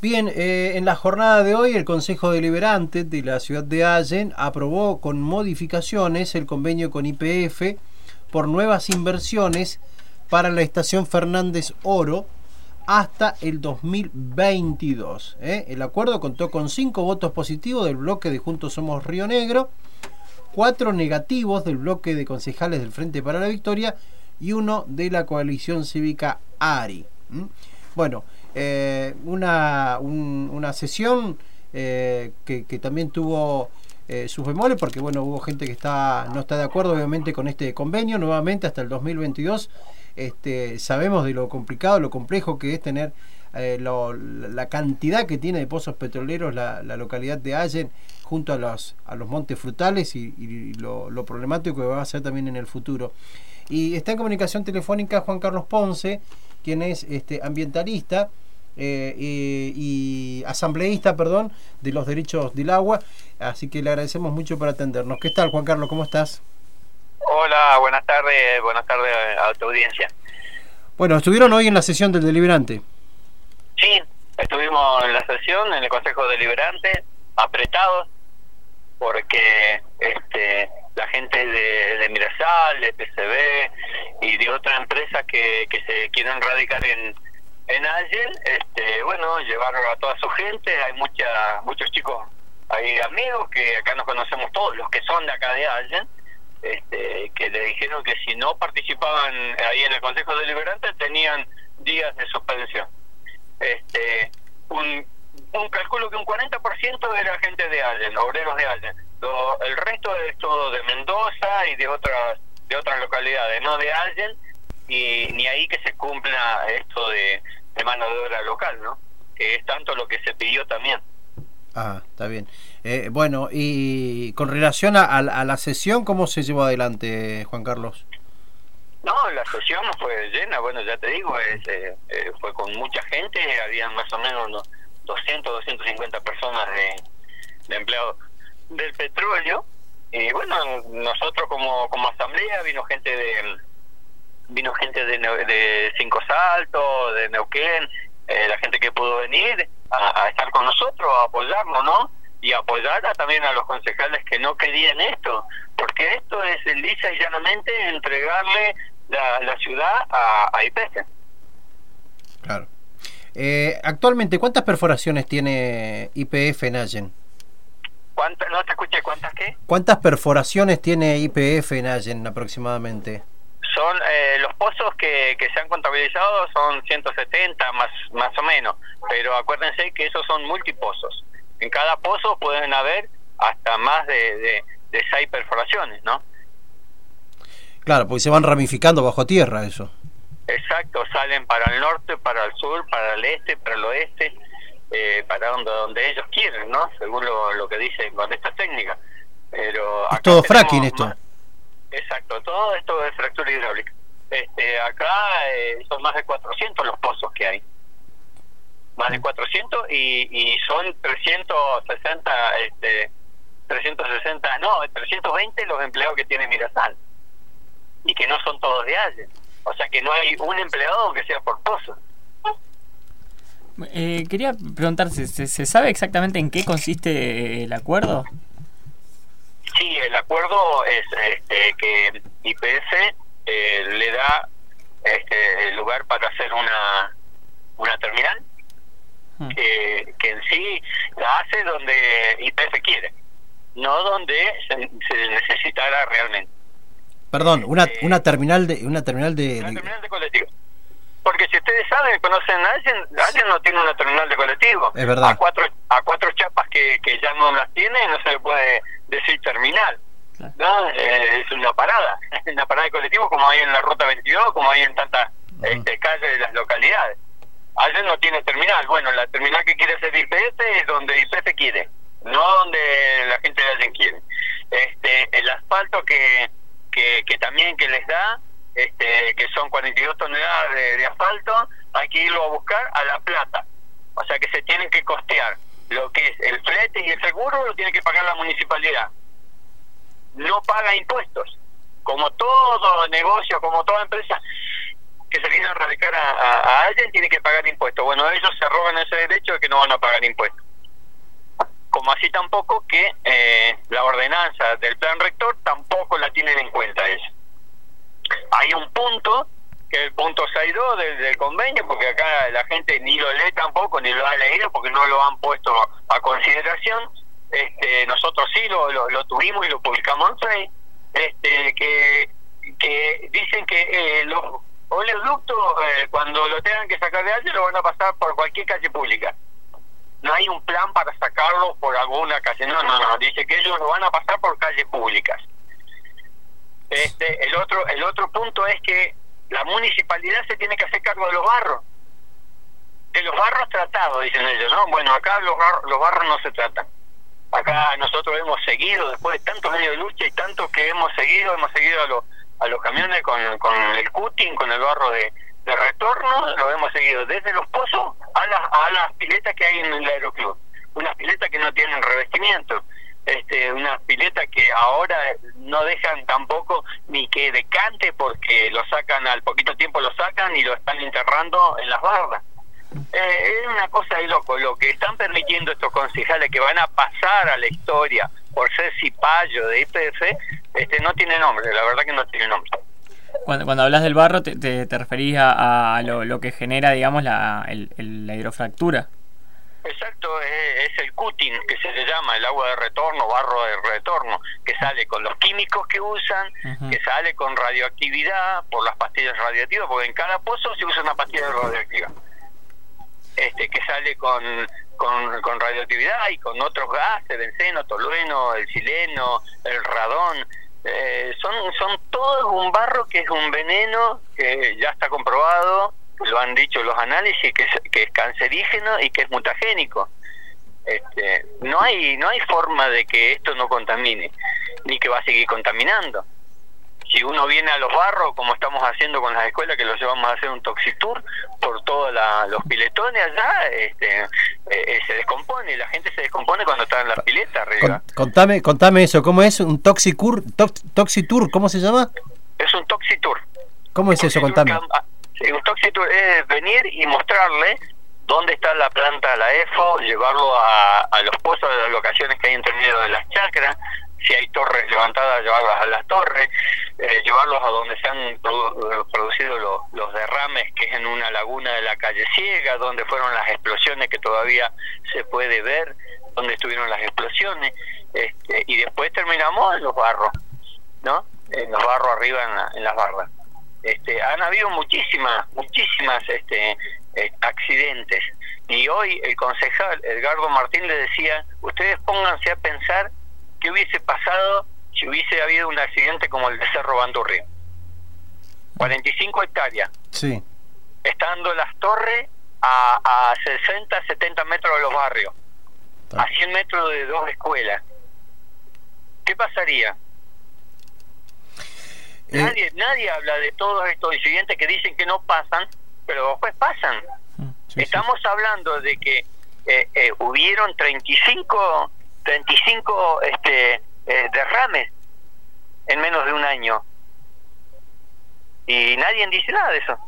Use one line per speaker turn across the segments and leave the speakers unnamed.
Bien, eh, en la jornada de hoy el Consejo Deliberante de la ciudad de Allen aprobó con modificaciones el convenio con IPF por nuevas inversiones para la estación Fernández Oro hasta el 2022. ¿eh? El acuerdo contó con cinco votos positivos del bloque de Juntos Somos Río Negro, cuatro negativos del bloque de concejales del Frente para la Victoria y uno de la coalición cívica ARI. Bueno, eh, una, una sesión eh, que, también tuvo eh, sus bemoles, porque bueno, hubo gente que está, no está de acuerdo obviamente con este convenio, nuevamente hasta el 2022. Este, sabemos de lo complicado, lo complejo que es tener la cantidad que tiene de pozos petroleros la, localidad de Allen junto a los, a los montes frutales y, lo, lo, problemático que va a ser también en el futuro. Y está en comunicación telefónica Juan Carlos Ponce, quien es este, ambientalista eh, y, asambleísta, perdón, de los derechos del agua. Así que le agradecemos mucho por atendernos. ¿Qué tal, Juan Carlos? ¿Cómo estás?
Hola, buenas tardes, buenas tardes a tu audiencia.
Bueno, estuvieron hoy en la sesión del deliberante.
Sí, estuvimos en la sesión, en el Consejo Deliberante, apretados, porque este, la gente de, de Mirasal, de PCB y de otras empresas que, que se quieren radicar en, en Allen, este, bueno, llevaron a toda su gente, hay mucha, muchos chicos, hay amigos que acá nos conocemos todos, los que son de acá de Allen, este, que le dijeron que si no participaban ahí en el Consejo Deliberante tenían días de suspensión. Este, un, un cálculo que un 40% era gente de Allen, obreros de Allen. el resto es todo de Mendoza y de otras de otras localidades, no de Allen, y ni ahí que se cumpla esto de, de mano de obra local, ¿no? Que es tanto lo que se pidió también.
Ah, está bien. Eh, bueno, y con relación a, la sesión, ¿cómo se llevó adelante, Juan Carlos?
No, la sesión fue llena, bueno, ya te digo, es, eh, eh, fue con mucha gente, había más o menos unos 200, 250 personas de, empleados del petróleo, y bueno, nosotros como, como asamblea vino gente de vino gente de, de Cinco Saltos, de Neuquén, eh, la gente que pudo venir a, estar con nosotros, a apoyarnos, ¿no? Y apoyar también a los concejales que no querían esto, porque esto es lisa y llanamente entregarle la, la ciudad a, a IPF.
Claro. Eh, actualmente, ¿cuántas perforaciones tiene IPF en Allen?
¿Cuántas? No te escuché, ¿cuántas qué?
¿Cuántas perforaciones tiene IPF en Allen aproximadamente?
son eh, los pozos que, que se han contabilizado son 170 más más o menos pero acuérdense que esos son multipozos en cada pozo pueden haber hasta más de, de, seis perforaciones no
claro porque se van ramificando bajo tierra eso
exacto salen para el norte para el sur para el este para el oeste eh, para donde donde ellos quieren no según lo, lo que dicen con esta técnica pero
es todo fracking esto
Exacto, todo esto es fractura hidráulica. Este, acá eh, son más de 400 los pozos que hay. Más de 400 y, y son 360, este, 360, no, 320 los empleados que tiene Mirasal. Y que no son todos de Allen. O sea que no hay un empleado que sea por pozo.
Eh, quería preguntarse, ¿se, ¿se sabe exactamente en qué consiste el acuerdo?
Sí, el acuerdo es este, que IPS eh, le da este, el lugar para hacer una, una terminal hmm. que, que en sí la hace donde IPS quiere, no donde se, se necesitara realmente.
Perdón, una, eh, una terminal de una terminal de,
una terminal de colectivo. Porque si ustedes saben, conocen a alguien, alguien no tiene una terminal de colectivo.
Es verdad.
A cuatro, a cuatro chapas que, que ya no las tiene, no se le puede decir terminal. ¿no? Eh, es una parada, una parada de colectivos como hay en la ruta 22, como hay en tantas este, calles de las localidades. Ayer no tiene terminal. Bueno, la terminal que quiere hacer IPF es donde IPF quiere, no donde la gente de alguien quiere. Este, el asfalto que, que, también que les da, este, que son 42 toneladas de, de asfalto, hay que irlo a buscar a La Plata. O sea que se tienen que costear lo que es el flete y el seguro lo tiene que pagar la municipalidad. No paga impuestos. Como todo negocio, como toda empresa, que se viene a radicar a, alguien tiene que pagar impuestos. Bueno, ellos se roban ese derecho de que no van a pagar impuestos. Como así tampoco que eh, la ordenanza del plan rector tampoco la tienen en cuenta ellos. Hay un punto, que es el punto 6.2 del, del convenio, porque acá la gente ni lo lee tampoco, ni lo ha leído, porque no lo han puesto a consideración. Este, nosotros sí lo, lo, tuvimos y lo publicamos en Facebook, este, que, que dicen que eh, los oleoductos, eh, cuando lo tengan que sacar de allí, lo van a pasar por cualquier calle pública. No hay un plan para sacarlo por alguna calle, no, no, no, dice que ellos lo van a pasar por calles públicas. Este, el otro, el otro punto es que la municipalidad se tiene que hacer cargo de los barros. De los barros tratados, dicen ellos, ¿no? Bueno, acá los, los barros no se tratan. Acá nosotros hemos seguido, después de tantos años de lucha y tantos que hemos seguido, hemos seguido a los, a los camiones con, con el cutting, con el barro de, de retorno, lo hemos seguido desde los pozos a las, a las piletas que hay en el aeroclub. Unas piletas que no tienen revestimiento este, unas piletas que ahora no dejan tampoco ni que decante porque lo sacan al poquito tiempo lo sacan y lo están enterrando en las barras. Eh, es una cosa de loco, lo que están permitiendo estos concejales que van a pasar a la historia por ser cipayo de IPF, este, no tiene nombre, la verdad que no tiene nombre.
Cuando, cuando hablas del barro, te, te, referís a, lo, lo, que genera, digamos, la, el, la hidrofractura.
Exacto, es, el cutting que se le llama, el agua de retorno, barro de retorno, que sale con los químicos que usan, que sale con radioactividad por las pastillas radioactivas, porque en cada pozo se usa una pastilla radioactiva. Este, que sale con, con, radioactividad y con otros gases, benceno, tolueno, el sileno, el radón. Eh, son, son todos un barro que es un veneno que ya está comprobado lo han dicho los análisis que es, que es cancerígeno y que es mutagénico. Este, no hay no hay forma de que esto no contamine ni que va a seguir contaminando. Si uno viene a los barros, como estamos haciendo con las escuelas, que los llevamos a hacer un toxitour por todos los piletones allá, este, eh, eh, se descompone, la gente se descompone cuando está en la pileta arriba.
Contame, contame eso, ¿cómo es un toxicur, toxitour? ¿Cómo se llama?
Es un toxitour.
¿Cómo es eso? Contame.
Sí, un toxitour es venir y mostrarle dónde está la planta de la EFO, llevarlo a, los pozos de las locaciones que hay entre medio de las chacras, si hay torres levantadas, llevarlas a las torres, eh, llevarlos a donde se han producido los, los derrames, que es en una laguna de la calle Ciega, donde fueron las explosiones que todavía se puede ver, donde estuvieron las explosiones, este, y después terminamos en los barros, ¿no? En los barros arriba en, en las barras. Este, han habido muchísimas, muchísimas este, eh, accidentes. Y hoy el concejal Edgardo Martín le decía, ustedes pónganse a pensar qué hubiese pasado si hubiese habido un accidente como el de Cerro Bandurri. 45 hectáreas.
Sí.
Estando las torres a, a 60, 70 metros de los barrios. A 100 metros de dos escuelas. ¿Qué pasaría? Eh, nadie, nadie habla de todos estos incidentes que dicen que no pasan, pero después pasan. Mm, Estamos hablando de que eh, eh, hubieron 35, 35 este, eh, derrames en menos de un año. Y nadie dice nada de eso.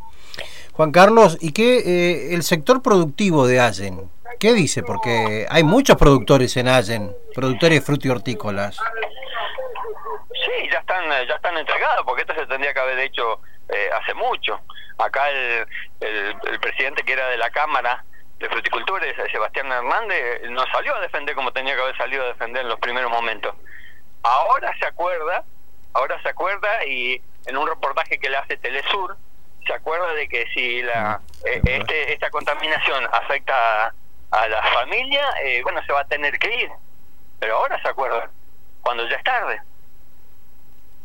Juan Carlos, ¿y qué el sector productivo de Allen? ¿Qué dice? Porque hay muchos productores en Allen, productores frutihortícolas
ya están ya están entregados porque esto se tendría que haber hecho eh, hace mucho. Acá el, el, presidente que era de la cámara de fruticultura Sebastián Hernández no salió a defender como tenía que haber salido a defender en los primeros momentos. Ahora se acuerda ahora se acuerda y en un reportaje que le hace Telesur se acuerda de que si la eh, este, esta contaminación afecta a, la familia eh, bueno se va a tener que ir. Pero ahora se acuerda cuando ya es tarde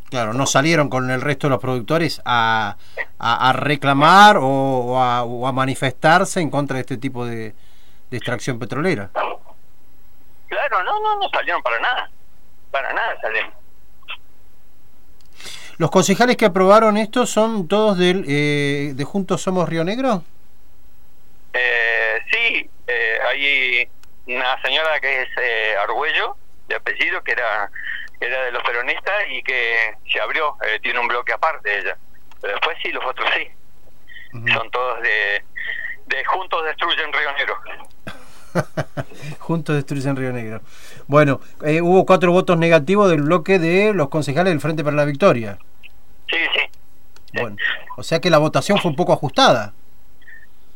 Claro, no salieron con el resto de los productores a, a, reclamar o, a, manifestarse en contra de este tipo de, extracción petrolera.
Claro, no, no, no salieron para nada. Para nada salieron.
¿Los concejales que aprobaron esto son todos del, eh, de Juntos Somos Río Negro?
Eh, sí, eh, hay una señora que es eh, Argüello, de apellido, que era era de los peronistas y que se abrió, eh, tiene un bloque aparte ella. Pero después sí, los otros sí. son todos de, de Juntos Destruyen Río Negro.
Juntos destruyen Río Negro. Bueno, eh, hubo cuatro votos negativos del bloque de los concejales del Frente para la Victoria.
Sí, sí.
Bueno, o sea que la votación fue un poco ajustada.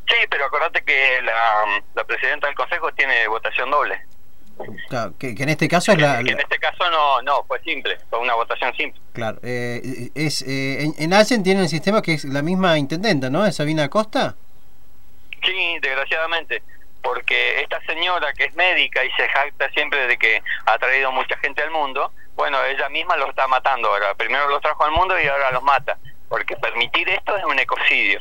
Sí, pero acordate que la, la presidenta del consejo tiene votación doble.
Claro, que, que en este caso es la,
Que en este caso no, no, fue simple, fue una votación simple.
claro, eh, es eh, en, en Allen tienen el sistema que es la misma intendenta, ¿no? Es Sabina Acosta.
Sí, desgraciadamente, porque esta señora que es médica y se jacta siempre de que ha traído mucha gente al mundo, bueno, ella misma los está matando ahora. Primero los trajo al mundo y ahora los mata, porque permitir esto es un ecocidio.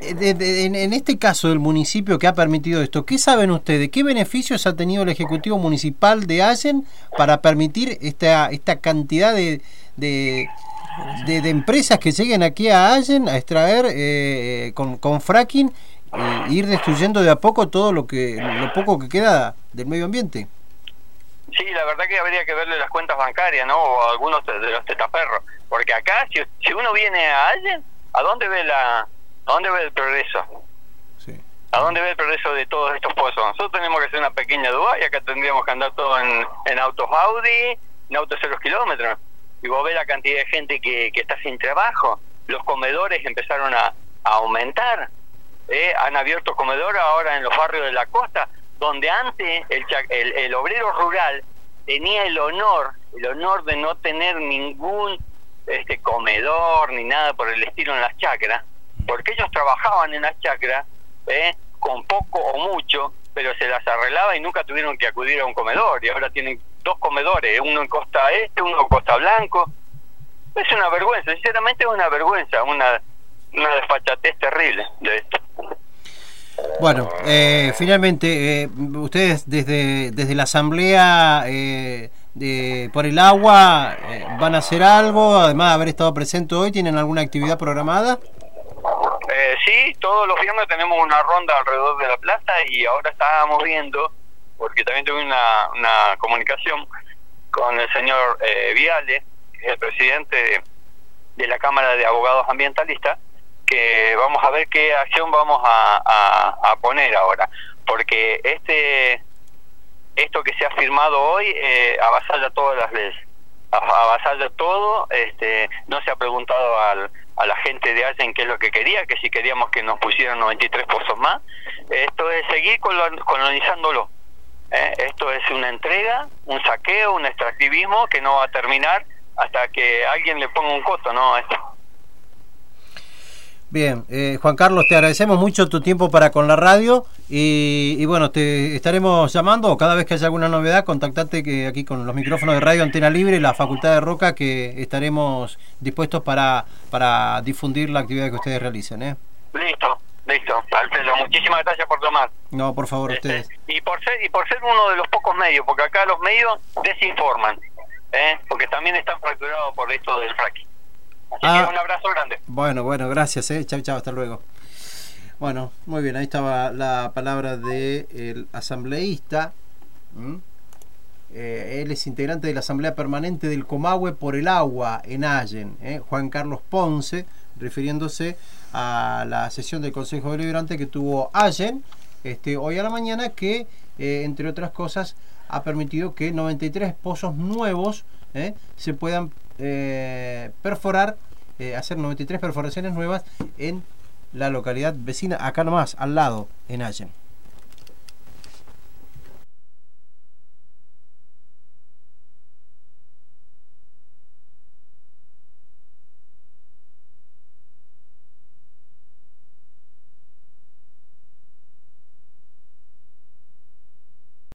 Eh, de- de- en, este caso del municipio que ha permitido esto, ¿qué saben ustedes? ¿Qué beneficios ha tenido el Ejecutivo Municipal de Allen para permitir esta, esta cantidad de, de, empresas que lleguen aquí a Allen a extraer eh, con, con fracking e ir destruyendo de a poco todo lo que lo poco que queda del medio ambiente?
Sí, la verdad que habría que verle las cuentas bancarias, ¿no? O algunos de los tetaperros. Porque acá, si, si uno viene a alguien, ¿a dónde ve la, a dónde ve el progreso?
Sí.
¿A dónde ve el progreso de todos estos pozos? Nosotros tenemos que hacer una pequeña duda y acá tendríamos que andar todo en, en autos Audi, en autos cero kilómetros. Y vos ves la cantidad de gente que, que está sin trabajo. Los comedores empezaron a, a aumentar. ¿eh? Han abierto comedores ahora en los barrios de la costa, donde antes el, el, el obrero rural tenía el honor, el honor de no tener ningún este comedor ni nada por el estilo en las chacras, porque ellos trabajaban en las chacras ¿eh? con poco o mucho, pero se las arreglaba y nunca tuvieron que acudir a un comedor, y ahora tienen dos comedores, uno en Costa Este, uno en Costa Blanco. Es una vergüenza, sinceramente es una vergüenza, una, una desfachatez terrible de esto.
Bueno, eh, finalmente, eh, ustedes desde, desde la Asamblea eh, de, por el Agua eh, van a hacer algo, además de haber estado presente hoy, ¿tienen alguna actividad programada?
Sí, todos los viernes tenemos una ronda alrededor de la plaza y ahora estábamos viendo, porque también tuve una, una comunicación con el señor eh, Viale, que es el presidente de, la Cámara de Abogados Ambientalistas, que vamos a ver qué acción vamos a, a- a poner ahora, porque este esto que se ha firmado hoy eh, avasalla todas las leyes, avasalla todo, este, no se ha preguntado al, a la gente de Allen qué es lo que quería, que si queríamos que nos pusieran 93 pozos más, esto es seguir colon- colonizándolo. ¿eh? Esto es una entrega, un saqueo, un extractivismo que no va a terminar hasta que alguien le ponga un coto, ¿no? a Esto.
Bien, eh, Juan Carlos, te agradecemos mucho tu tiempo para con la radio y, y bueno, te estaremos llamando cada vez que haya alguna novedad, contactate que aquí con los micrófonos de Radio Antena Libre y la Facultad de Roca que estaremos dispuestos para, para difundir la actividad que ustedes realicen. ¿eh?
Listo, listo. Alfredo, muchísimas gracias por tomar.
No, por favor,
Este,
ustedes.
y por ser y por ser uno de los pocos medios, porque acá los medios desinforman, ¿eh? porque también están fracturados por esto del fracking. Así
Ah.
que un abrazo grande.
Bueno, bueno, gracias, eh. Chao, chao, hasta luego. Bueno, muy bien, ahí estaba la palabra del asambleísta. ¿m? Eh, él es integrante de la Asamblea Permanente del Comahue por el Agua en Allen, ¿eh? Juan Carlos Ponce, refiriéndose a la sesión del Consejo Deliberante que tuvo Allen este, hoy a la mañana, que eh, entre otras cosas ha permitido que 93 pozos nuevos ¿eh? se puedan eh, perforar, eh, hacer 93 perforaciones nuevas en la localidad vecina, acá nomás, al lado, en Allen.